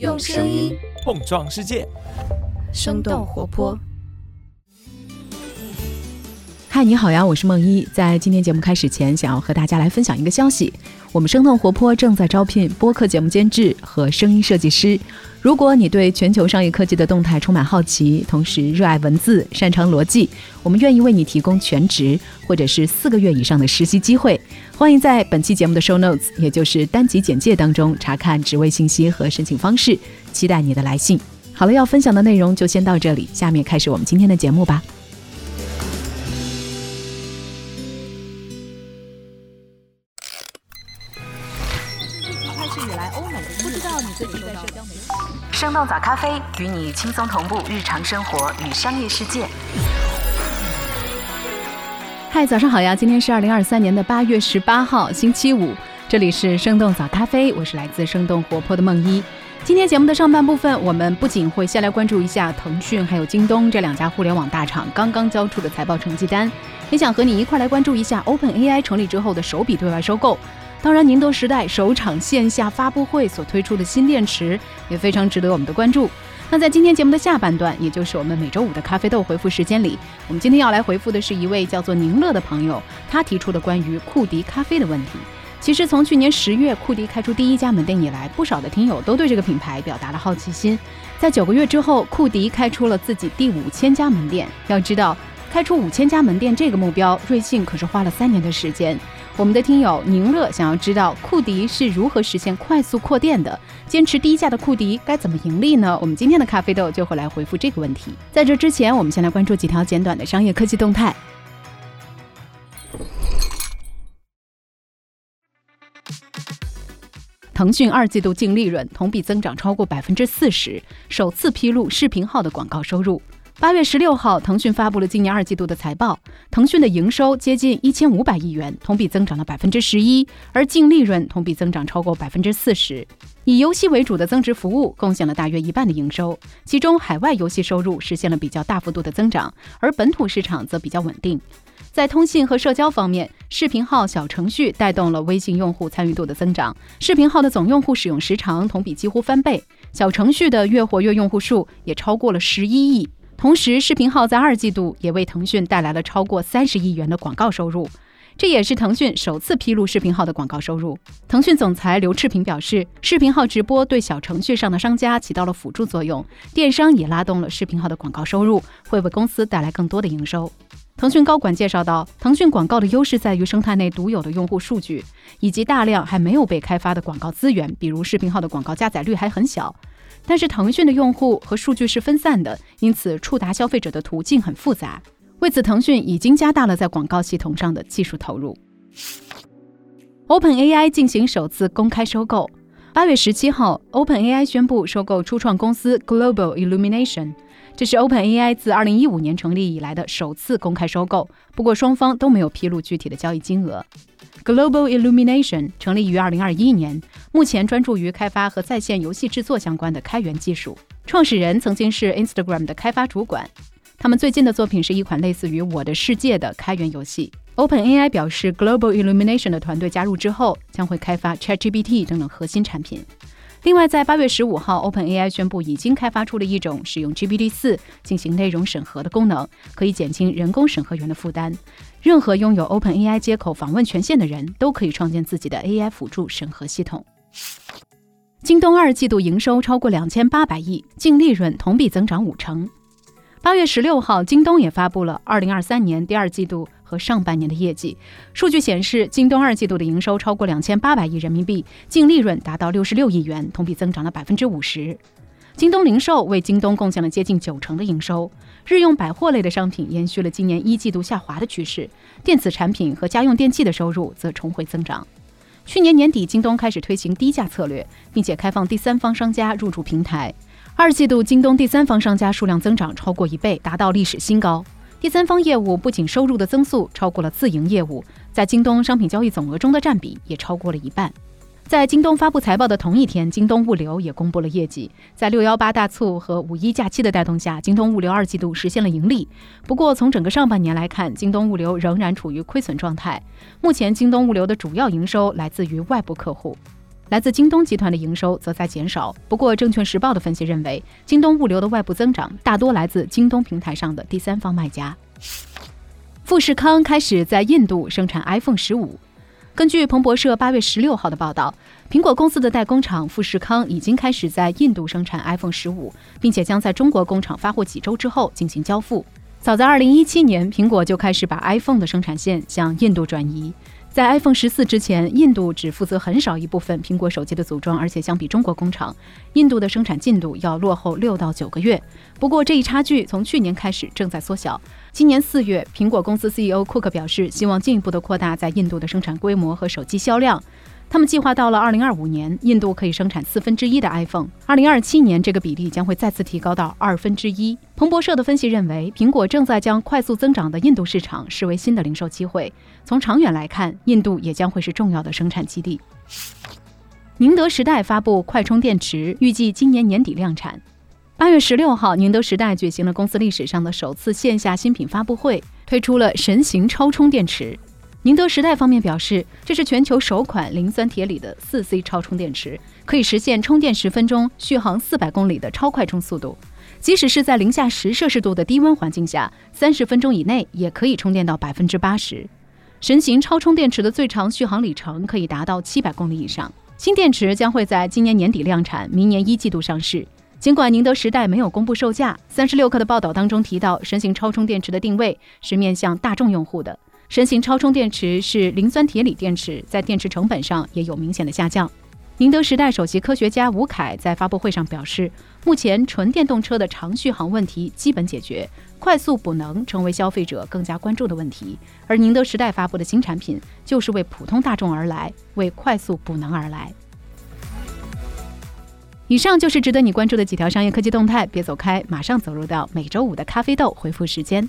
用声音碰撞世界，生动活泼。嗨，你好呀，我是梦一。在今天节目开始前，想要和大家来分享一个消息：我们生动活泼正在招聘播客节目监制和声音设计师。如果你对全球商业科技的动态充满好奇，同时热爱文字、擅长逻辑，我们愿意为你提供全职或者是四个月以上的实习机会。欢迎在本期节目的 show notes，也就是单集简介当中查看职位信息和申请方式。期待你的来信。好了，要分享的内容就先到这里，下面开始我们今天的节目吧。生动早咖啡与你轻松同步日常生活与商业世界。嗨，早上好呀！今天是二零二三年的八月十八号，星期五。这里是生动早咖啡，我是来自生动活泼的梦一。今天节目的上半部分，我们不仅会先来关注一下腾讯还有京东这两家互联网大厂刚刚交出的财报成绩单，也想和你一块来关注一下 OpenAI 成立之后的首笔对外收购。当然，宁德时代首场线下发布会所推出的新电池也非常值得我们的关注。那在今天节目的下半段，也就是我们每周五的咖啡豆回复时间里，我们今天要来回复的是一位叫做宁乐的朋友，他提出的关于库迪咖啡的问题。其实从去年十月库迪开出第一家门店以来，不少的听友都对这个品牌表达了好奇心。在九个月之后，库迪开出了自己第五千家门店。要知道，开出五千家门店这个目标，瑞幸可是花了三年的时间。我们的听友宁乐想要知道库迪是如何实现快速扩店的，坚持低价的库迪该怎么盈利呢？我们今天的咖啡豆就会来回复这个问题。在这之前，我们先来关注几条简短的商业科技动态。腾讯二季度净利润同比增长超过百分之四十，首次披露视频号的广告收入。八月十六号，腾讯发布了今年二季度的财报，腾讯的营收接近一千五百亿元，同比增长了百分之十一，而净利润同比增长超过百分之四十。以游戏为主的增值服务贡献了大约一半的营收，其中海外游戏收入实现了比较大幅度的增长，而本土市场则比较稳定。在通信和社交方面，视频号小程序带动了微信用户参与度的增长，视频号的总用户使用时长同比几乎翻倍，小程序的月活跃用户数也超过了十一亿。同时，视频号在二季度也为腾讯带来了超过三十亿元的广告收入，这也是腾讯首次披露视频号的广告收入。腾讯总裁刘炽平表示，视频号直播对小程序上的商家起到了辅助作用，电商也拉动了视频号的广告收入，会为公司带来更多的营收。腾讯高管介绍到，腾讯广告的优势在于生态内独有的用户数据，以及大量还没有被开发的广告资源，比如视频号的广告加载率还很小。但是腾讯的用户和数据是分散的，因此触达消费者的途径很复杂。为此，腾讯已经加大了在广告系统上的技术投入。OpenAI 进行首次公开收购。八月十七号，OpenAI 宣布收购初创公司 Global Illumination。这是 OpenAI 自2015年成立以来的首次公开收购，不过双方都没有披露具体的交易金额。Global Illumination 成立于二零二一年，目前专注于开发和在线游戏制作相关的开源技术。创始人曾经是 Instagram 的开发主管，他们最近的作品是一款类似于《我的世界》的开源游戏。OpenAI 表示，Global Illumination 的团队加入之后，将会开发 ChatGPT 等等核心产品。另外，在八月十五号，OpenAI 宣布已经开发出了一种使用 GPT 四进行内容审核的功能，可以减轻人工审核员的负担。任何拥有 OpenAI 接口访问权限的人都可以创建自己的 AI 辅助审核系统。京东二季度营收超过两千八百亿，净利润同比增长五成。八月十六号，京东也发布了二零二三年第二季度。和上半年的业绩数据显示，京东二季度的营收超过两千八百亿人民币，净利润达到六十六亿元，同比增长了百分之五十。京东零售为京东贡献了接近九成的营收，日用百货类的商品延续了今年一季度下滑的趋势，电子产品和家用电器的收入则重回增长。去年年底，京东开始推行低价策略，并且开放第三方商家入驻平台。二季度，京东第三方商家数量增长超过一倍，达到历史新高。第三方业务不仅收入的增速超过了自营业务，在京东商品交易总额中的占比也超过了一半。在京东发布财报的同一天，京东物流也公布了业绩。在六幺八大促和五一假期的带动下，京东物流二季度实现了盈利。不过，从整个上半年来看，京东物流仍然处于亏损状态。目前，京东物流的主要营收来自于外部客户。来自京东集团的营收则在减少。不过，证券时报的分析认为，京东物流的外部增长大多来自京东平台上的第三方卖家。富士康开始在印度生产 iPhone 十五。根据彭博社八月十六号的报道，苹果公司的代工厂富士康已经开始在印度生产 iPhone 十五，并且将在中国工厂发货几周之后进行交付。早在二零一七年，苹果就开始把 iPhone 的生产线向印度转移。在 iPhone 十四之前，印度只负责很少一部分苹果手机的组装，而且相比中国工厂，印度的生产进度要落后六到九个月。不过，这一差距从去年开始正在缩小。今年四月，苹果公司 CEO 库克表示，希望进一步的扩大在印度的生产规模和手机销量。他们计划到了二零二五年，印度可以生产四分之一的 iPhone。二零二七年，这个比例将会再次提高到二分之一。彭博社的分析认为，苹果正在将快速增长的印度市场视为新的零售机会。从长远来看，印度也将会是重要的生产基地。宁德时代发布快充电池，预计今年年底量产。八月十六号，宁德时代举行了公司历史上的首次线下新品发布会，推出了神行超充电池。宁德时代方面表示，这是全球首款磷酸铁锂的四 C 超充电池，可以实现充电十分钟、续航四百公里的超快充速度。即使是在零下十摄氏度的低温环境下，三十分钟以内也可以充电到百分之八十。神行超充电池的最长续航里程可以达到七百公里以上。新电池将会在今年年底量产，明年一季度上市。尽管宁德时代没有公布售价，三十六氪的报道当中提到，神行超充电池的定位是面向大众用户的。神行超充电池是磷酸铁锂电池，在电池成本上也有明显的下降。宁德时代首席科学家吴凯在发布会上表示，目前纯电动车的长续航问题基本解决，快速补能成为消费者更加关注的问题。而宁德时代发布的新产品就是为普通大众而来，为快速补能而来。以上就是值得你关注的几条商业科技动态，别走开，马上走入到每周五的咖啡豆回复时间。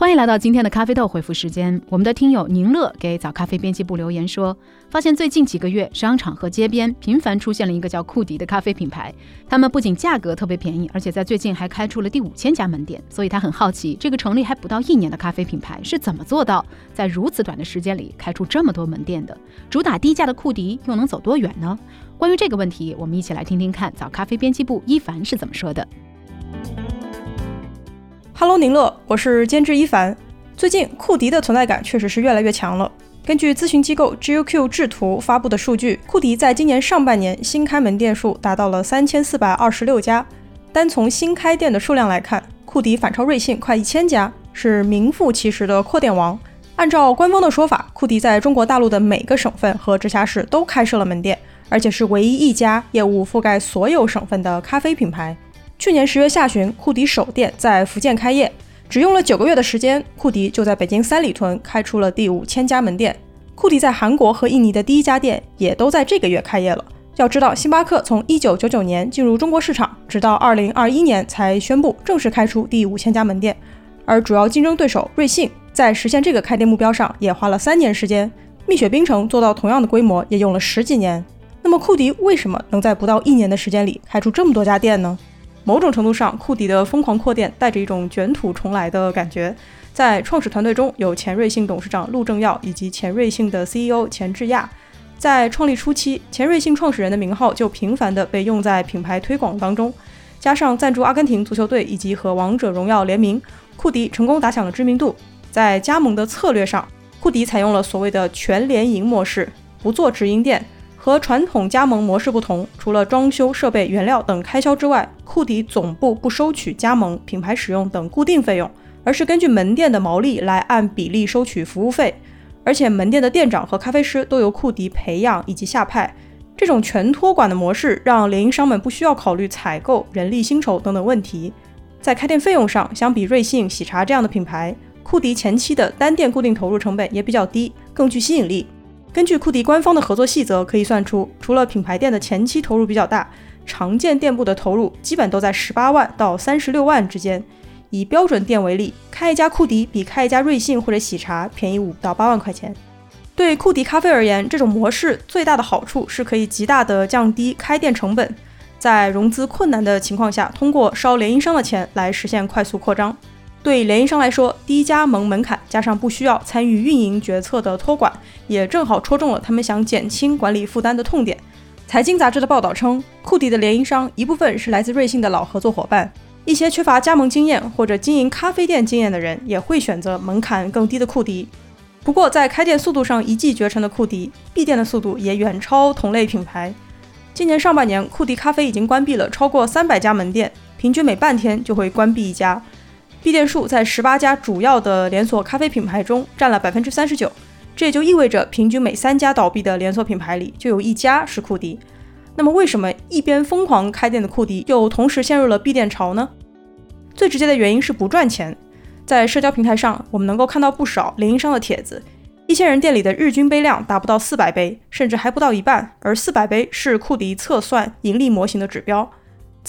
欢迎来到今天的咖啡豆回复时间。我们的听友宁乐给早咖啡编辑部留言说，发现最近几个月商场和街边频繁出现了一个叫库迪的咖啡品牌。他们不仅价格特别便宜，而且在最近还开出了第五千家门店。所以他很好奇，这个成立还不到一年的咖啡品牌是怎么做到在如此短的时间里开出这么多门店的？主打低价的库迪又能走多远呢？关于这个问题，我们一起来听听看早咖啡编辑部一凡是怎么说的。Hello，宁乐，我是监制一凡。最近库迪的存在感确实是越来越强了。根据咨询机构 GQ 智图发布的数据，库迪在今年上半年新开门店数达到了三千四百二十六家。单从新开店的数量来看，库迪反超瑞幸快一千家，是名副其实的扩店王。按照官方的说法，库迪在中国大陆的每个省份和直辖市都开设了门店，而且是唯一一家业务覆盖所有省份的咖啡品牌。去年十月下旬，库迪首店在福建开业，只用了九个月的时间，库迪就在北京三里屯开出了第五千家门店。库迪在韩国和印尼的第一家店也都在这个月开业了。要知道，星巴克从一九九九年进入中国市场，直到二零二一年才宣布正式开出第五千家门店，而主要竞争对手瑞幸在实现这个开店目标上也花了三年时间。蜜雪冰城做到同样的规模也用了十几年。那么，库迪为什么能在不到一年的时间里开出这么多家店呢？某种程度上，库迪的疯狂扩店带着一种卷土重来的感觉。在创始团队中有前瑞幸董事长陆正耀以及前瑞幸的 CEO 钱志亚。在创立初期，前瑞幸创始人的名号就频繁地被用在品牌推广当中。加上赞助阿根廷足球队以及和王者荣耀联名，库迪成功打响了知名度。在加盟的策略上，库迪采用了所谓的全联营模式，不做直营店。和传统加盟模式不同，除了装修、设备、原料等开销之外，库迪总部不收取加盟、品牌使用等固定费用，而是根据门店的毛利来按比例收取服务费。而且门店的店长和咖啡师都由库迪培养以及下派。这种全托管的模式让联营商们不需要考虑采购、人力、薪酬等等问题。在开店费用上，相比瑞幸、喜茶这样的品牌，库迪前期的单店固定投入成本也比较低，更具吸引力。根据库迪官方的合作细则可以算出，除了品牌店的前期投入比较大，常见店铺的投入基本都在十八万到三十六万之间。以标准店为例，开一家库迪比开一家瑞幸或者喜茶便宜五到八万块钱。对库迪咖啡而言，这种模式最大的好处是可以极大的降低开店成本。在融资困难的情况下，通过烧联营商的钱来实现快速扩张。对联营商来说，低加盟门槛加上不需要参与运营决策的托管，也正好戳中了他们想减轻管理负担的痛点。财经杂志的报道称，库迪的联营商一部分是来自瑞幸的老合作伙伴，一些缺乏加盟经验或者经营咖啡店经验的人也会选择门槛更低的库迪。不过，在开店速度上一骑绝尘的库迪，闭店的速度也远超同类品牌。今年上半年，库迪咖啡已经关闭了超过三百家门店，平均每半天就会关闭一家。闭店数在十八家主要的连锁咖啡品牌中占了百分之三十九，这也就意味着平均每三家倒闭的连锁品牌里就有一家是库迪。那么，为什么一边疯狂开店的库迪又同时陷入了闭店潮呢？最直接的原因是不赚钱。在社交平台上，我们能够看到不少联营商的帖子，一些人店里的日均杯量达不到四百杯，甚至还不到一半，而四百杯是库迪测算盈利模型的指标。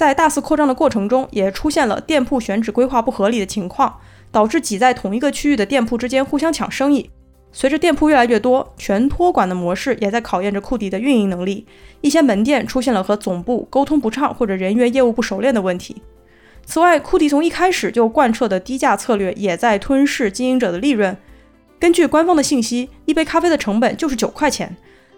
在大肆扩张的过程中，也出现了店铺选址规划不合理的情况，导致挤在同一个区域的店铺之间互相抢生意。随着店铺越来越多，全托管的模式也在考验着库迪的运营能力。一些门店出现了和总部沟通不畅或者人员业务不熟练的问题。此外，库迪从一开始就贯彻的低价策略也在吞噬经营者的利润。根据官方的信息，一杯咖啡的成本就是九块钱，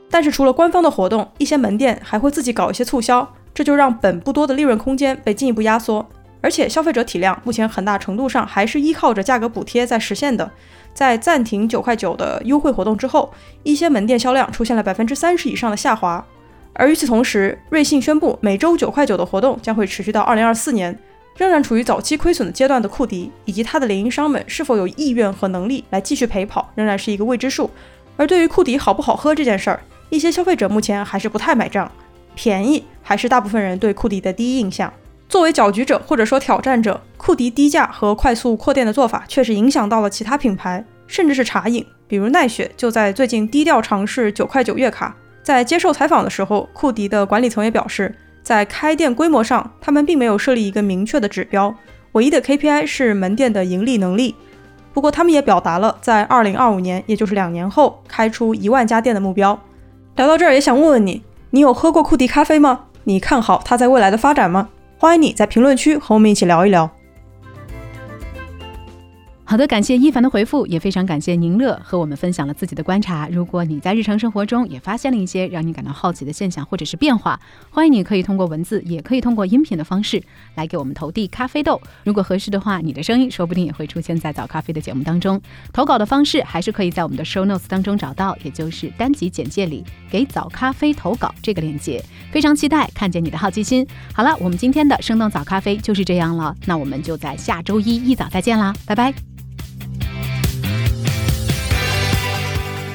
但是除了官方的活动，一些门店还会自己搞一些促销。这就让本不多的利润空间被进一步压缩，而且消费者体量目前很大程度上还是依靠着价格补贴在实现的。在暂停九块九的优惠活动之后，一些门店销量出现了百分之三十以上的下滑。而与此同时，瑞幸宣布每周九块九的活动将会持续到二零二四年。仍然处于早期亏损的阶段的库迪以及他的联营商们是否有意愿和能力来继续陪跑，仍然是一个未知数。而对于库迪好不好喝这件事儿，一些消费者目前还是不太买账。便宜还是大部分人对库迪的第一印象。作为搅局者或者说挑战者，库迪低价和快速扩店的做法确实影响到了其他品牌，甚至是茶饮，比如奈雪就在最近低调尝试九块九月卡。在接受采访的时候，库迪的管理层也表示，在开店规模上，他们并没有设立一个明确的指标，唯一的 KPI 是门店的盈利能力。不过，他们也表达了在二零二五年，也就是两年后开出一万家店的目标。聊到这儿，也想问问你。你有喝过库迪咖啡吗？你看好它在未来的发展吗？欢迎你在评论区和我们一起聊一聊。好的，感谢一凡的回复，也非常感谢宁乐和我们分享了自己的观察。如果你在日常生活中也发现了一些让你感到好奇的现象或者是变化，欢迎你可以通过文字，也可以通过音频的方式来给我们投递咖啡豆。如果合适的话，你的声音说不定也会出现在早咖啡的节目当中。投稿的方式还是可以在我们的 show notes 当中找到，也就是单集简介里给早咖啡投稿这个链接。非常期待看见你的好奇心。好了，我们今天的生动早咖啡就是这样了，那我们就在下周一一早再见啦，拜拜。